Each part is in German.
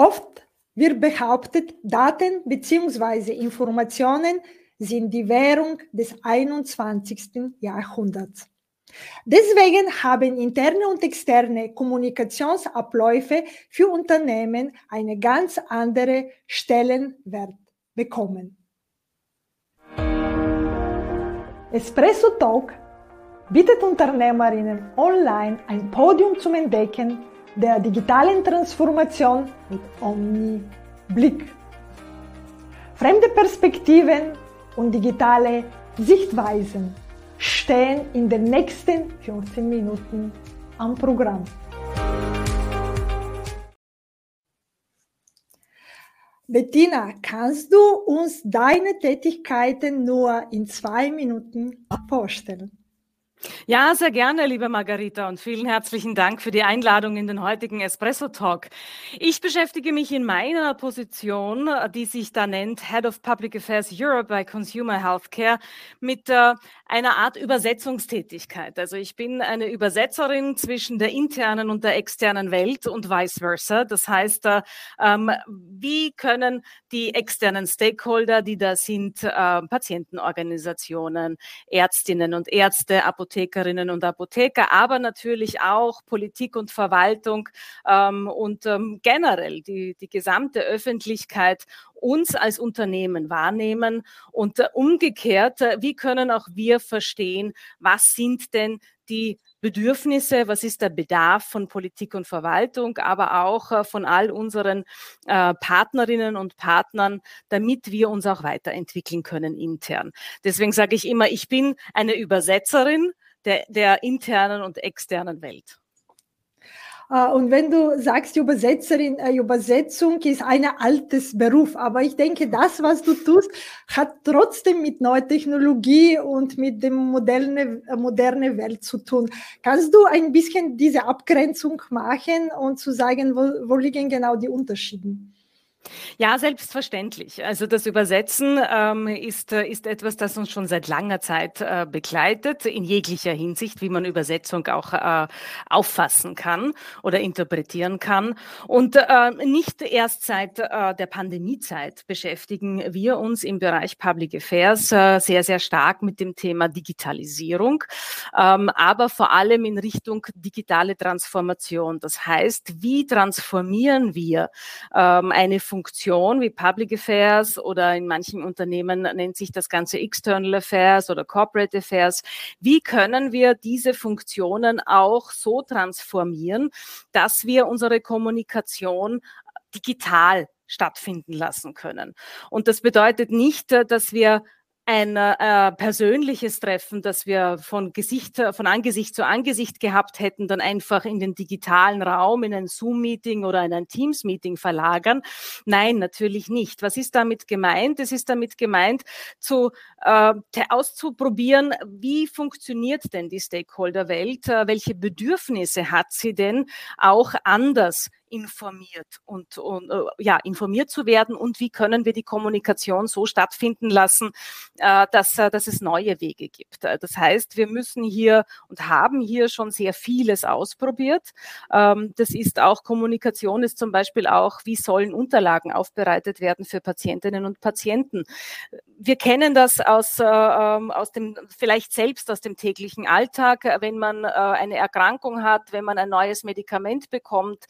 Oft wird behauptet, Daten bzw. Informationen sind die Währung des 21. Jahrhunderts. Deswegen haben interne und externe Kommunikationsabläufe für Unternehmen eine ganz andere Stellenwert bekommen. Espresso Talk bietet Unternehmerinnen online ein Podium zum Entdecken der digitalen Transformation mit Omni-Blick. Fremde Perspektiven und digitale Sichtweisen stehen in den nächsten 15 Minuten am Programm. Bettina, kannst du uns deine Tätigkeiten nur in zwei Minuten vorstellen? Ja, sehr gerne, liebe Margarita, und vielen herzlichen Dank für die Einladung in den heutigen Espresso Talk. Ich beschäftige mich in meiner Position, die sich da nennt Head of Public Affairs Europe bei Consumer Healthcare, mit äh, einer Art Übersetzungstätigkeit. Also ich bin eine Übersetzerin zwischen der internen und der externen Welt und vice versa. Das heißt, äh, ähm, wie können die externen Stakeholder, die da sind, äh, Patientenorganisationen, Ärztinnen und Ärzte, Apothekerinnen und Apotheker, aber natürlich auch Politik und Verwaltung ähm, und ähm, generell die, die gesamte Öffentlichkeit uns als Unternehmen wahrnehmen und äh, umgekehrt, äh, wie können auch wir verstehen, was sind denn die Bedürfnisse, was ist der Bedarf von Politik und Verwaltung, aber auch äh, von all unseren Partnerinnen und Partnern, damit wir uns auch weiterentwickeln können intern. Deswegen sage ich immer, ich bin eine Übersetzerin der, der internen und externen Welt. Äh, und wenn du sagst, Übersetzerin, äh, Übersetzung ist ein altes Beruf, aber ich denke, das, was du tust, hat trotzdem mit neuer Technologie und mit dem moderne, äh, moderne Welt zu tun. Kannst du ein bisschen diese Abgrenzung machen und zu sagen, wo, wo liegen genau die Unterschiede? Ja, selbstverständlich. Also das Übersetzen ähm, ist, äh, ist etwas, das uns schon seit langer Zeit äh, begleitet, in jeglicher Hinsicht, wie man Übersetzung auch äh, auffassen kann oder interpretieren kann. Und äh, nicht erst seit äh, der Pandemiezeit beschäftigen wir uns im Bereich Public Affairs äh, sehr, sehr stark mit dem Thema Digitalisierung, ähm, aber vor allem in Richtung digitale Transformation. Das heißt, wie transformieren wir ähm, eine Funktion wie Public Affairs oder in manchen Unternehmen nennt sich das Ganze External Affairs oder Corporate Affairs. Wie können wir diese Funktionen auch so transformieren, dass wir unsere Kommunikation digital stattfinden lassen können. Und das bedeutet nicht, dass wir ein äh, persönliches Treffen, das wir von Gesicht, von Angesicht zu Angesicht gehabt hätten, dann einfach in den digitalen Raum, in ein Zoom-Meeting oder in ein Teams-Meeting verlagern. Nein, natürlich nicht. Was ist damit gemeint? Es ist damit gemeint, zu, äh, auszuprobieren, wie funktioniert denn die Stakeholder-Welt? Äh, welche Bedürfnisse hat sie denn auch anders informiert und, und äh, ja, informiert zu werden und wie können wir die Kommunikation so stattfinden lassen, äh, dass, äh, dass es neue Wege gibt. Das heißt, wir müssen hier und haben hier schon sehr vieles ausprobiert. Ähm, das ist auch Kommunikation ist zum Beispiel auch, wie sollen Unterlagen aufbereitet werden für Patientinnen und Patienten. Wir kennen das aus, äh, ähm, aus dem, vielleicht selbst aus dem täglichen Alltag, wenn man eine Erkrankung hat, wenn man ein neues Medikament bekommt,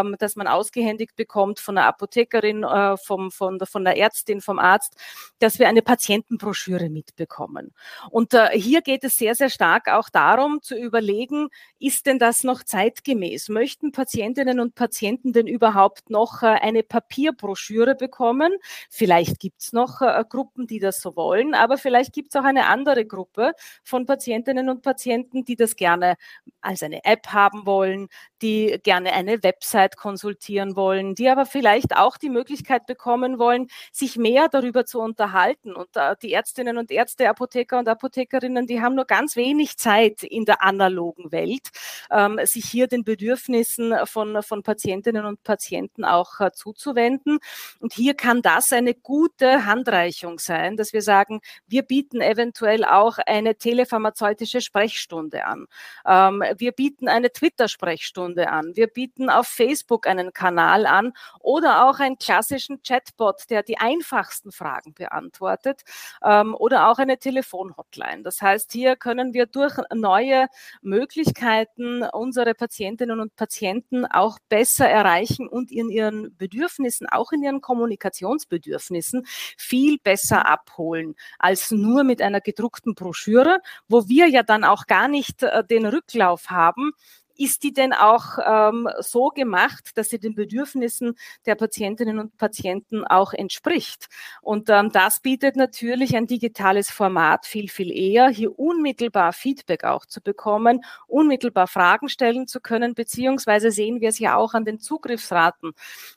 ähm, dass man ausgehändigt bekommt von der Apothekerin, äh, vom, von, der, von der Ärztin, vom Arzt, dass wir eine Patientenbroschüre mitbekommen. Und äh, hier geht es sehr, sehr stark auch darum zu überlegen, ist denn das noch zeitgemäß? Möchten Patientinnen und Patienten denn überhaupt noch äh, eine Papierbroschüre bekommen? Vielleicht gibt es noch äh, Gruppen, die das so wollen, aber vielleicht gibt es auch eine andere Gruppe von Patientinnen und Patienten, die das gerne als eine App haben wollen, die gerne eine Website konsultieren wollen, die aber vielleicht auch die Möglichkeit bekommen wollen, sich mehr darüber zu unterhalten. Und äh, die Ärztinnen und Ärzte, Apotheker und Apothekerinnen, die haben nur ganz wenig Zeit in der analogen Welt, ähm, sich hier den Bedürfnissen von, von Patientinnen und Patienten auch äh, zuzuwenden. Und hier kann das eine gute Handreichung sein, dass wir sagen, wir bieten eventuell auch eine telepharmazeutische Sprechstunde an. Ähm, wir bieten eine Twitter-Sprechstunde an. Wir bieten auf Facebook Facebook einen Kanal an oder auch einen klassischen Chatbot, der die einfachsten Fragen beantwortet ähm, oder auch eine Telefonhotline. Das heißt, hier können wir durch neue Möglichkeiten unsere Patientinnen und Patienten auch besser erreichen und in ihren Bedürfnissen, auch in ihren Kommunikationsbedürfnissen viel besser abholen als nur mit einer gedruckten Broschüre, wo wir ja dann auch gar nicht äh, den Rücklauf haben, ist die denn auch ähm, so gemacht, dass sie den Bedürfnissen der Patientinnen und Patienten auch entspricht? Und ähm, das bietet natürlich ein digitales Format viel, viel eher, hier unmittelbar Feedback auch zu bekommen, unmittelbar Fragen stellen zu können, beziehungsweise sehen wir es ja auch an den Zugriffsraten.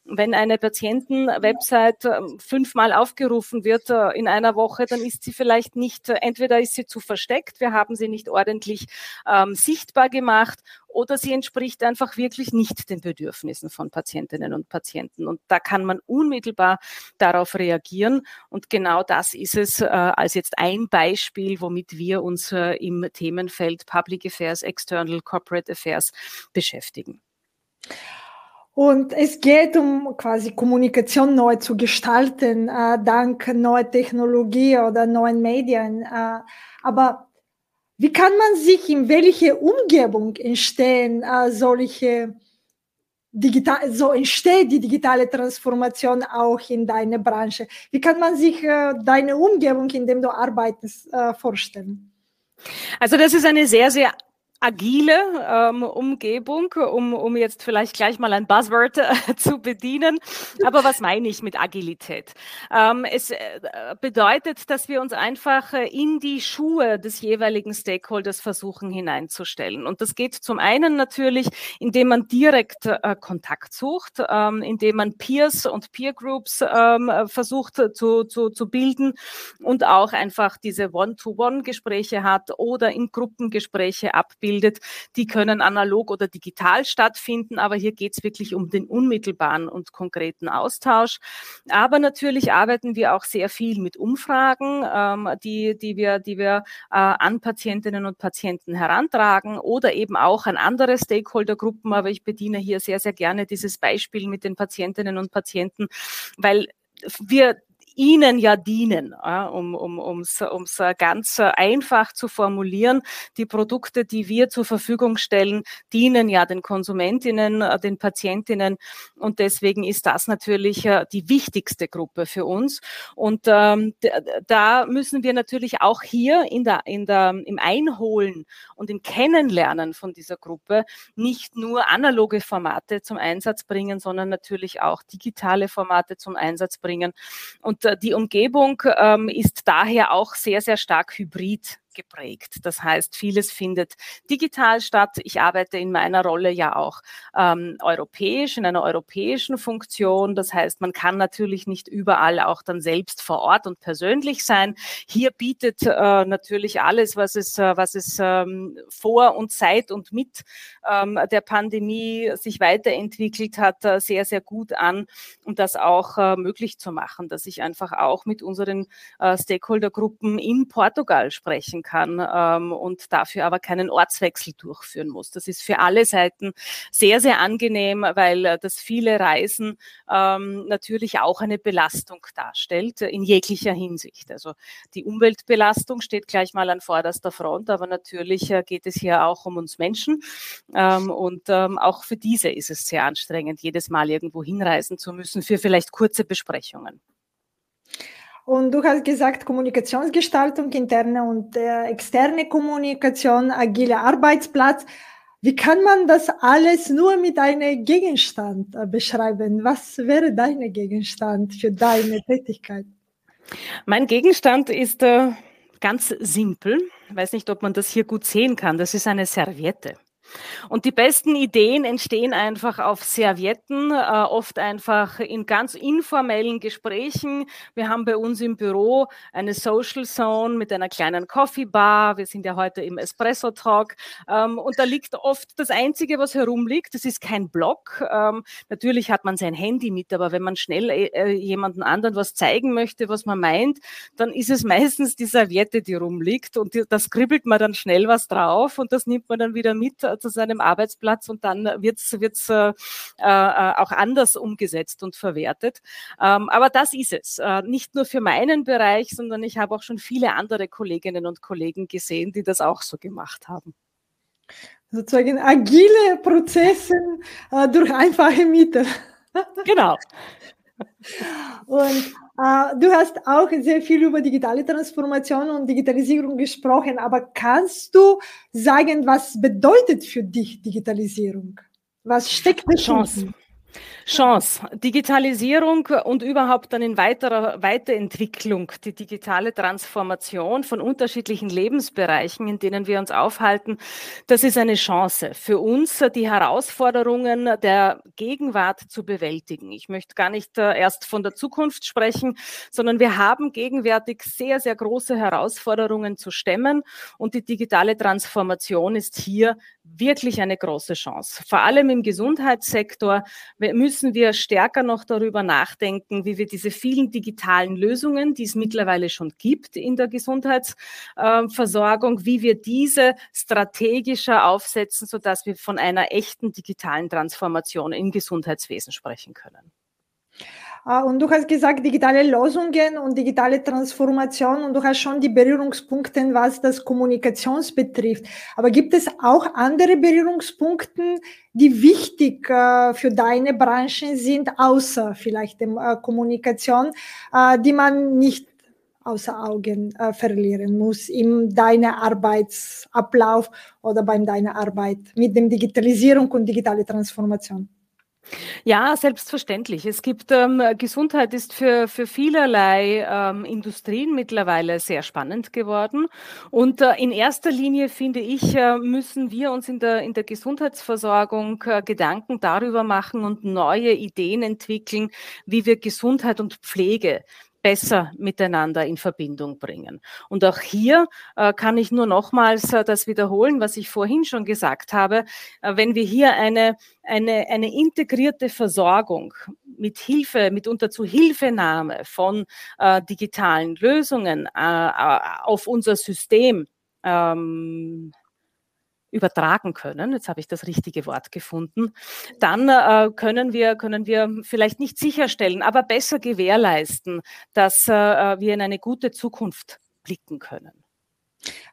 Wenn eine Patientenwebsite ähm, fünfmal aufgerufen wird äh, in einer Woche, dann ist sie vielleicht nicht, äh, entweder ist sie zu versteckt, wir haben sie nicht ordentlich ähm, sichtbar gemacht oder sie entspricht einfach wirklich nicht den Bedürfnissen von Patientinnen und Patienten. Und da kann man unmittelbar darauf reagieren. Und genau das ist es äh, als jetzt ein Beispiel, womit wir uns äh, im Themenfeld Public Affairs, External Corporate Affairs beschäftigen. Und es geht um quasi Kommunikation neu zu gestalten, äh, dank neuer Technologie oder neuen Medien. Äh, aber wie kann man sich in welche Umgebung entstehen äh, solche digital, so entsteht die digitale Transformation auch in deiner Branche? Wie kann man sich äh, deine Umgebung, in der du arbeitest, äh, vorstellen? Also das ist eine sehr, sehr agile ähm, Umgebung, um, um jetzt vielleicht gleich mal ein Buzzword äh, zu bedienen. Aber was meine ich mit Agilität? Ähm, es äh, bedeutet, dass wir uns einfach äh, in die Schuhe des jeweiligen Stakeholders versuchen hineinzustellen. Und das geht zum einen natürlich, indem man direkt äh, Kontakt sucht, ähm, indem man Peers und Peer Groups ähm, versucht zu, zu, zu bilden und auch einfach diese One-to-One-Gespräche hat oder in Gruppengespräche abbildet bildet, die können analog oder digital stattfinden, aber hier geht es wirklich um den unmittelbaren und konkreten Austausch. Aber natürlich arbeiten wir auch sehr viel mit Umfragen, ähm, die, die wir, die wir äh, an Patientinnen und Patienten herantragen oder eben auch an andere Stakeholdergruppen. Aber ich bediene hier sehr, sehr gerne dieses Beispiel mit den Patientinnen und Patienten, weil wir ihnen ja dienen, um um ums, ums ganz einfach zu formulieren. Die Produkte, die wir zur Verfügung stellen, dienen ja den Konsumentinnen, äh, den Patientinnen und deswegen ist das natürlich äh, die wichtigste Gruppe für uns. Und ähm, da müssen wir natürlich auch hier in der, in der, im Einholen und im Kennenlernen von dieser Gruppe nicht nur analoge Formate zum Einsatz bringen, sondern natürlich auch digitale Formate zum Einsatz bringen. Und und äh, die Umgebung ähm, ist daher auch sehr, sehr stark hybrid geprägt. Das heißt, vieles findet digital statt. Ich arbeite in meiner Rolle ja auch ähm, europäisch, in einer europäischen Funktion. Das heißt, man kann natürlich nicht überall auch dann selbst vor Ort und persönlich sein. Hier bietet äh, natürlich alles, was es, äh, was es ähm, vor und seit und mit ähm, der Pandemie sich weiterentwickelt hat, äh, sehr, sehr gut an, um das auch äh, möglich zu machen, dass ich einfach auch mit unseren äh, Stakeholdergruppen in Portugal sprechen kann ähm, und dafür aber keinen Ortswechsel durchführen muss. Das ist für alle Seiten sehr, sehr angenehm, weil äh, das viele Reisen ähm, natürlich auch eine Belastung darstellt, in jeglicher Hinsicht. Also die Umweltbelastung steht gleich mal an vorderster Front, aber natürlich äh, geht es hier auch um uns Menschen. Ähm, und ähm, auch für diese ist es sehr anstrengend, jedes Mal irgendwo hinreisen zu müssen für vielleicht kurze Besprechungen. Und du hast gesagt, Kommunikationsgestaltung, interne und äh, externe Kommunikation, agile Arbeitsplatz. Wie kann man das alles nur mit einem Gegenstand äh, beschreiben? Was wäre dein Gegenstand für deine Tätigkeit? Mein Gegenstand ist äh, ganz simpel. Ich weiß nicht, ob man das hier gut sehen kann. Das ist eine Serviette. Und die besten Ideen entstehen einfach auf Servietten, äh, oft einfach in ganz informellen Gesprächen. Wir haben bei uns im Büro eine Social Zone mit einer kleinen Coffee Bar. Wir sind ja heute im Espresso Talk. Ähm, und da liegt oft das Einzige, was herumliegt. Das ist kein Blog. Ähm, natürlich hat man sein Handy mit, aber wenn man schnell äh, äh jemanden anderen was zeigen möchte, was man meint, dann ist es meistens die Serviette, die rumliegt. Und die, da skribbelt man dann schnell was drauf und das nimmt man dann wieder mit An seinem Arbeitsplatz und dann wird es äh, äh, auch anders umgesetzt und verwertet. Ähm, aber das ist es. Äh, nicht nur für meinen Bereich, sondern ich habe auch schon viele andere Kolleginnen und Kollegen gesehen, die das auch so gemacht haben sozusagen agile Prozesse äh, durch einfache Mittel. Genau. Und äh, du hast auch sehr viel über digitale Transformation und Digitalisierung gesprochen, aber kannst du sagen, was bedeutet für dich Digitalisierung? Was steckt da Chance? Chance, Digitalisierung und überhaupt dann in weiterer Weiterentwicklung, die digitale Transformation von unterschiedlichen Lebensbereichen, in denen wir uns aufhalten, das ist eine Chance für uns, die Herausforderungen der Gegenwart zu bewältigen. Ich möchte gar nicht äh, erst von der Zukunft sprechen, sondern wir haben gegenwärtig sehr, sehr große Herausforderungen zu stemmen und die digitale Transformation ist hier wirklich eine große Chance. Vor allem im Gesundheitssektor müssen wir stärker noch darüber nachdenken, wie wir diese vielen digitalen Lösungen, die es mittlerweile schon gibt in der Gesundheitsversorgung, wie wir diese strategischer aufsetzen, sodass wir von einer echten digitalen Transformation im Gesundheitswesen sprechen können. Äh, und du hast gesagt, digitale Lösungen und digitale Transformation und du hast schon die Berührungspunkte, was das Kommunikations betrifft. Aber gibt es auch andere Berührungspunkte, die wichtig äh, für deine Branche sind, außer vielleicht der äh, Kommunikation, die man nicht außer Augen verlieren muss in deinem Arbeitsablauf oder bei deiner Arbeit mit dem Digitalisierung und digitale Transformation? Ja, selbstverständlich. Es gibt ähm, Gesundheit ist für, für vielerlei ähm, Industrien mittlerweile sehr spannend geworden. Und äh, in erster Linie finde ich, äh, müssen wir uns in der, in der Gesundheitsversorgung äh, Gedanken darüber machen und neue Ideen entwickeln, wie wir Gesundheit und Pflege besser miteinander in Verbindung bringen. Und auch hier äh, kann ich nur nochmals äh, das wiederholen, was ich vorhin schon gesagt habe. Äh, wenn wir hier eine, eine, eine integrierte Versorgung mit Hilfe, mitunter zu Hilfenahme von äh, digitalen Lösungen äh, äh, auf unser System ähm, übertragen können, jetzt habe ich das richtige Wort gefunden, dann äh, können, wir, können wir vielleicht nicht sicherstellen, aber besser gewährleisten, dass äh, wir in eine gute Zukunft blicken können.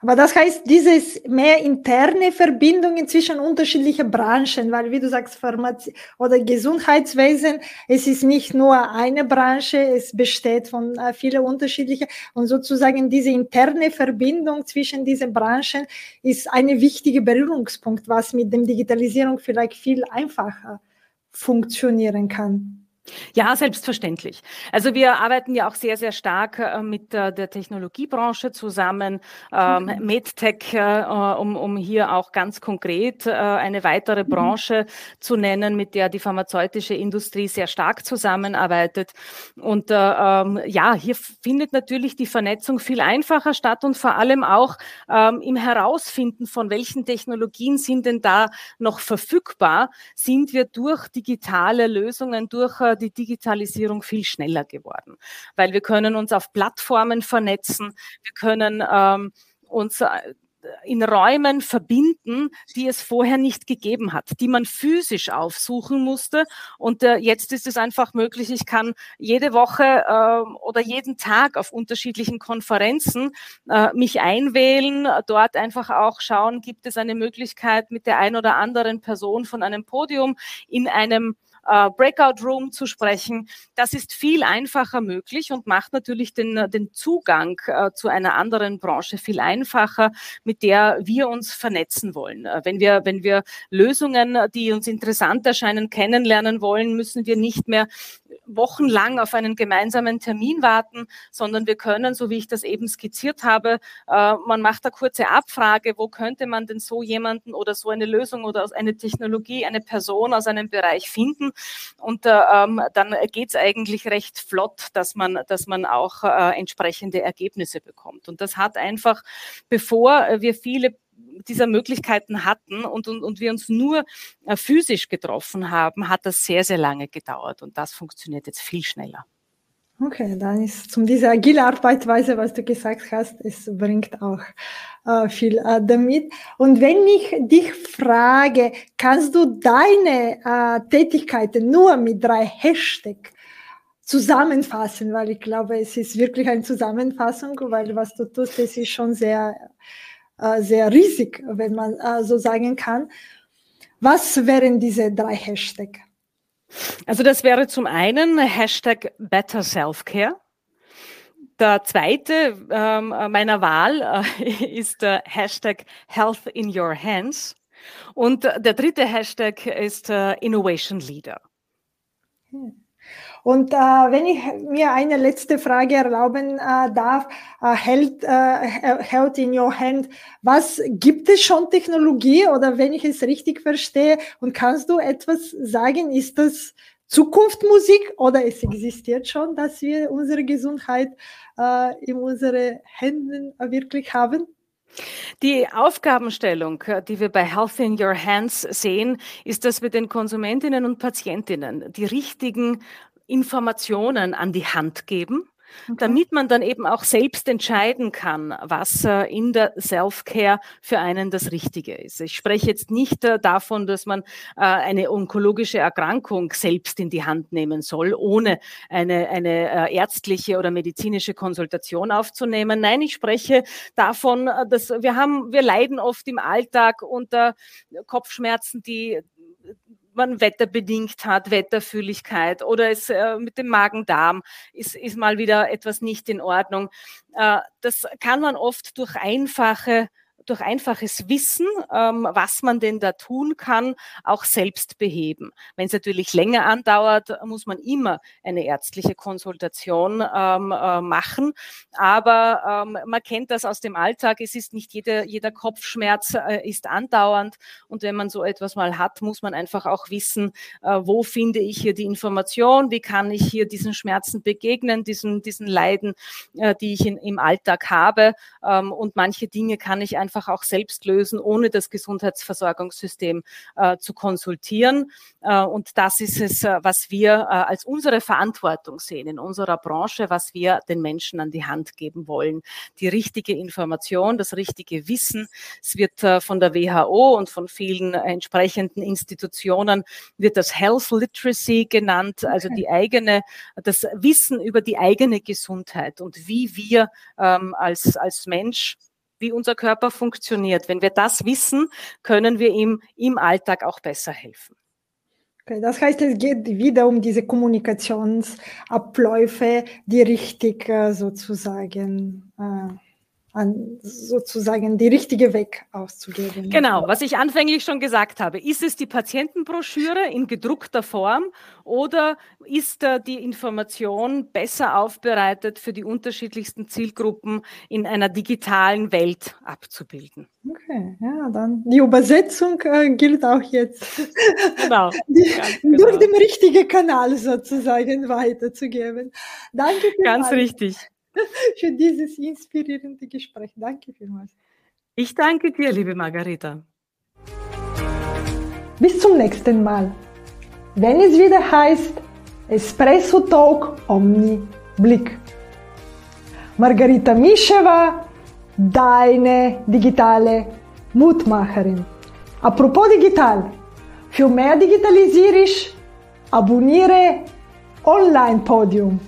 Aber das heißt, dieses mehr interne Verbindungen zwischen unterschiedlichen Branchen, weil wie du sagst, Pharmazie oder Gesundheitswesen, es ist nicht nur eine Branche, es besteht von äh, vielen unterschiedlichen und sozusagen diese interne Verbindung zwischen diesen Branchen ist ein wichtiger Berührungspunkt, was mit dem Digitalisierung vielleicht viel einfacher funktionieren kann. Ja, selbstverständlich. Also wir arbeiten ja auch sehr, sehr stark äh, mit äh, der Technologiebranche zusammen, ähm, mhm. MedTech, äh, um, um hier auch ganz konkret äh, eine weitere mhm. Branche zu nennen, mit der die pharmazeutische Industrie sehr stark zusammenarbeitet. Und äh, ähm, ja, hier findet natürlich die Vernetzung viel einfacher statt und vor allem auch ähm, im Herausfinden von welchen Technologien sind denn da noch verfügbar, sind wir durch digitale Lösungen, durch äh, die Digitalisierung viel schneller geworden, weil wir können uns auf Plattformen vernetzen, wir können ähm, uns äh, in Räumen verbinden, die es vorher nicht gegeben hat, die man physisch aufsuchen musste. Und äh, jetzt ist es einfach möglich, ich kann jede Woche äh, oder jeden Tag auf unterschiedlichen Konferenzen äh, mich einwählen, dort einfach auch schauen, gibt es eine Möglichkeit, mit der ein oder anderen Person von einem Podium in einem äh, Breakout Room zu sprechen. Das ist viel einfacher möglich und macht natürlich den, den Zugang äh, zu einer anderen Branche viel einfacher, mit der wir uns vernetzen wollen. Äh, wenn wir, wenn wir Lösungen, die uns interessant erscheinen, kennenlernen wollen, müssen wir nicht mehr wochenlang auf einen gemeinsamen Termin warten, sondern wir können, so wie ich das eben skizziert habe, äh, man macht eine kurze Abfrage, wo könnte man denn so jemanden oder so eine Lösung oder eine Technologie, eine Person aus einem Bereich finden und äh, ähm, dann geht es eigentlich recht flott, dass man, dass man auch äh, entsprechende Ergebnisse bekommt. Und das hat einfach, bevor wir viele dieser Möglichkeiten hatten und, und, und wir uns nur äh, physisch getroffen haben, hat das sehr, sehr lange gedauert und das funktioniert jetzt viel schneller. Okay, dann ist zum diese agile Arbeitsweise, was du gesagt hast, es bringt auch äh, viel äh, damit. Und wenn ich dich frage, kannst du deine äh, Tätigkeiten nur mit drei Hashtags zusammenfassen, weil ich glaube, es ist wirklich eine Zusammenfassung, weil was du tust, das ist schon sehr, äh, sehr riesig, wenn man äh, so sagen kann. Was wären diese drei Hashtags? Also das wäre zum einen Hashtag Better Self-Care. Der zweite ähm, meiner Wahl äh, ist äh, Hashtag Health in Your Hands. Und der dritte Hashtag ist äh, Innovation Leader. Hm. Und äh, wenn ich mir eine letzte Frage erlauben äh, darf, äh, hält, äh, hält in your hand, was gibt es schon Technologie oder wenn ich es richtig verstehe und kannst du etwas sagen, ist das Zukunftsmusik oder es existiert schon, dass wir unsere Gesundheit äh, in unsere Händen wirklich haben? Die Aufgabenstellung, die wir bei Health in Your Hands sehen, ist, dass wir den Konsumentinnen und Patientinnen die richtigen Informationen an die Hand geben, okay. damit man dann eben auch selbst entscheiden kann, was äh, in der Self-Care für einen das Richtige ist. Ich spreche jetzt nicht äh, davon, dass man äh, eine onkologische Erkrankung selbst in die Hand nehmen soll, ohne eine, eine ärztliche oder medizinische Konsultation aufzunehmen. Nein, ich spreche davon, dass wir haben, wir leiden oft im Alltag unter Kopfschmerzen, die man wetterbedingt hat, Wetterfühligkeit oder es äh, mit dem Magen-Darm ist, ist mal wieder etwas nicht in Ordnung. Äh, das kann man oft durch einfache durch einfaches Wissen, ähm, was man denn da tun kann, auch selbst beheben. Wenn es natürlich länger andauert, muss man immer eine ärztliche Konsultation ähm, äh, machen. Aber ähm, man kennt das aus dem Alltag. Es ist nicht jeder, jeder Kopfschmerz äh, ist andauernd. Und wenn man so etwas mal hat, muss man einfach auch wissen, äh, wo finde ich hier die Information, wie kann ich hier diesen Schmerzen begegnen, diesen, diesen Leiden, äh, die ich in, im Alltag habe. Ähm, und manche Dinge kann ich einfach einfach auch selbst lösen, ohne das Gesundheitsversorgungssystem äh, zu konsultieren. Äh, und das ist es, äh, was wir äh, als unsere Verantwortung sehen in unserer Branche, was wir den Menschen an die Hand geben wollen. Die richtige Information, das richtige Wissen. Es wird äh, von der WHO und von vielen entsprechenden Institutionen wird das Health Literacy genannt, also die eigene, das Wissen über die eigene Gesundheit und wie wir ähm, als, als Mensch wie unser Körper funktioniert. Wenn wir das wissen, können wir ihm im Alltag auch besser helfen. Okay, das heißt, es geht wieder um diese Kommunikationsabläufe, die richtig äh, sozusagen äh, an sozusagen die richtige Weg auszugeben. Genau, was ich anfänglich schon gesagt habe. Ist es die Patientenbroschüre in gedruckter Form oder ist äh, die Information besser aufbereitet für die unterschiedlichsten Zielgruppen in einer digitalen Welt abzubilden? Okay, ja, dann die Übersetzung äh, gilt auch jetzt. Genau. die, genau. Durch den richtigen Kanal sozusagen weiterzugeben. Danke. Ganz richtig. für dieses inspirierende Gespräch. Danke vielmals. Ich danke dir, liebe Margareta. Bis zum nächsten Mal. Wenn es wieder heißt Espresso Talk Omni Blick. Margarita Mischewa, deine digitale Mutmacherin. Apropos digital, für mehr Digitalisierung abonniere Online Podium.